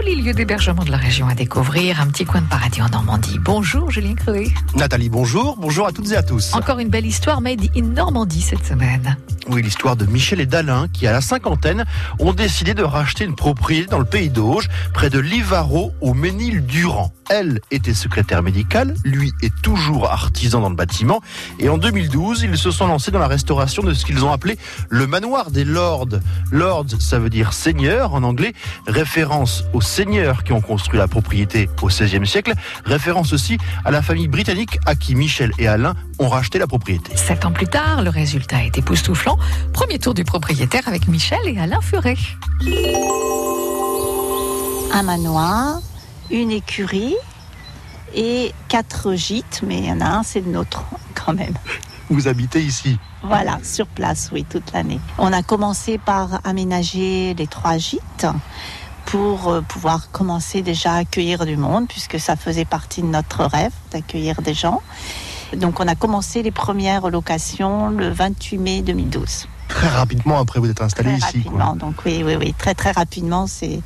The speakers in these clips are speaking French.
joli lieu d'hébergement de la région à découvrir, un petit coin de paradis en Normandie. Bonjour Julien Crevé. Nathalie, bonjour. Bonjour à toutes et à tous. Encore une belle histoire made in Normandie cette semaine. Oui, l'histoire de Michel et d'Alain qui, à la cinquantaine, ont décidé de racheter une propriété dans le pays d'Auge, près de Livaro, au Ménil-Durand. Elle était secrétaire médicale, lui est toujours artisan dans le bâtiment. Et en 2012, ils se sont lancés dans la restauration de ce qu'ils ont appelé le manoir des Lords. Lords, ça veut dire seigneur en anglais, référence aux seigneurs qui ont construit la propriété au XVIe siècle, référence aussi à la famille britannique à qui Michel et Alain ont racheté la propriété. Sept ans plus tard, le résultat est époustouflant. Premier tour du propriétaire avec Michel et Alain Furet. Un manoir, une écurie et quatre gîtes, mais il y en a un, c'est le nôtre quand même. Vous habitez ici Voilà, sur place, oui, toute l'année. On a commencé par aménager les trois gîtes pour euh, pouvoir commencer déjà à accueillir du monde, puisque ça faisait partie de notre rêve d'accueillir des gens. Donc on a commencé les premières locations le 28 mai 2012. Très rapidement après vous êtes installé Très ici. quoi. rapidement, donc oui, oui, oui, très très rapidement, c'est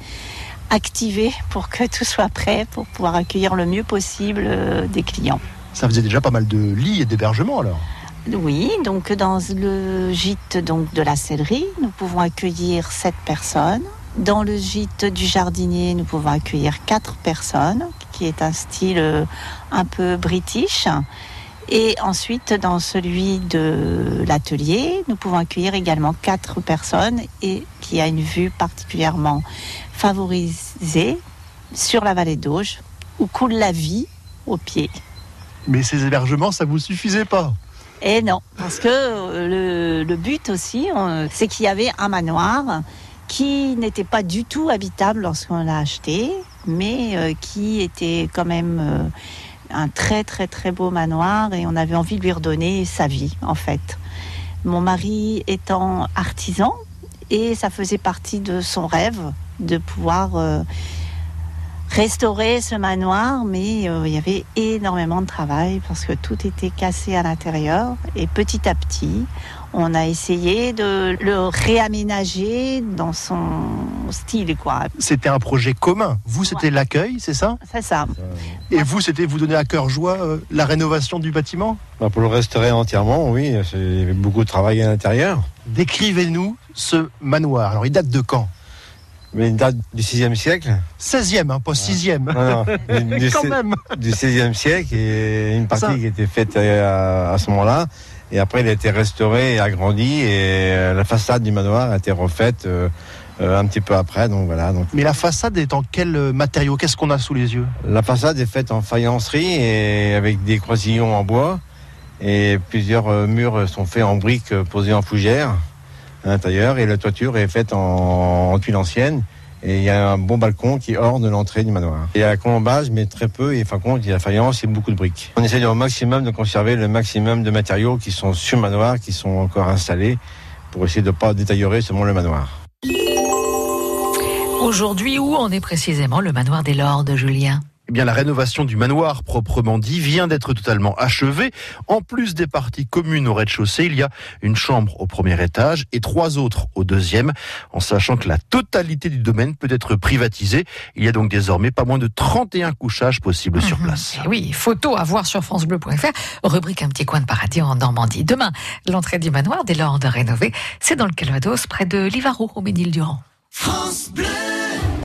activé pour que tout soit prêt pour pouvoir accueillir le mieux possible euh, des clients. Ça faisait déjà pas mal de lits et d'hébergements alors. Oui, donc dans le gîte donc de la sellerie, nous pouvons accueillir sept personnes. Dans le gîte du jardinier, nous pouvons accueillir quatre personnes, qui est un style euh, un peu british. Et ensuite, dans celui de l'atelier, nous pouvons accueillir également quatre personnes et qui a une vue particulièrement favorisée sur la vallée d'Auge, où coule la vie au pied. Mais ces hébergements, ça vous suffisait pas Et non, parce que euh, le, le but aussi, on- c'est qu'il y avait un manoir qui n'était pas du tout habitable lorsqu'on l'a acheté, mais euh, qui était quand même euh, un très très très beau manoir et on avait envie de lui redonner sa vie en fait. Mon mari étant artisan et ça faisait partie de son rêve de pouvoir euh, restaurer ce manoir, mais euh, il y avait énormément de travail parce que tout était cassé à l'intérieur. Et petit à petit, on a essayé de le réaménager dans son style, quoi. C'était un projet commun. Vous, c'était l'accueil, c'est ça? C'est ça. Et vous, c'était vous donner à cœur joie euh, la rénovation du bâtiment? Bah, pour le restaurer entièrement, oui, c'est- il y avait beaucoup de travail à l'intérieur. Décrivez-nous ce manoir. Alors, il date de quand? Mais une date du 6e siècle 16e, hein, pas 6e. Non, non, du, Quand même du 16e siècle et une partie Ça. qui était faite euh, à, à ce moment-là. Et après, il a été restauré et agrandi et euh, la façade du manoir a été refaite euh, euh, un petit peu après. Donc voilà. Donc Mais la façade est en quel matériau? Qu'est-ce qu'on a sous les yeux? La façade est faite en faïencerie et avec des croisillons en bois et plusieurs murs sont faits en briques posées en fougère à l'intérieur et la toiture est faite en, en tuile ancienne et il y a un bon balcon qui de l'entrée du manoir. Il y a un colombage mais très peu et fin compte il y a la faïence et beaucoup de briques. On essaie au maximum de conserver le maximum de matériaux qui sont sur le manoir, qui sont encore installés pour essayer de ne pas détériorer seulement le manoir. Aujourd'hui, où en est précisément le manoir des Lords, Julien? Eh bien, la rénovation du manoir, proprement dit, vient d'être totalement achevée. En plus des parties communes au rez-de-chaussée, il y a une chambre au premier étage et trois autres au deuxième, en sachant que la totalité du domaine peut être privatisée. Il y a donc désormais pas moins de 31 couchages possibles sur Mhm. place. Eh oui, photo à voir sur francebleu.fr, rubrique un petit coin de paradis en Normandie. Demain, l'entrée du manoir des Lords rénové, c'est dans le Calvados, près de Livaro, au Ménil-Durand. France Bleu.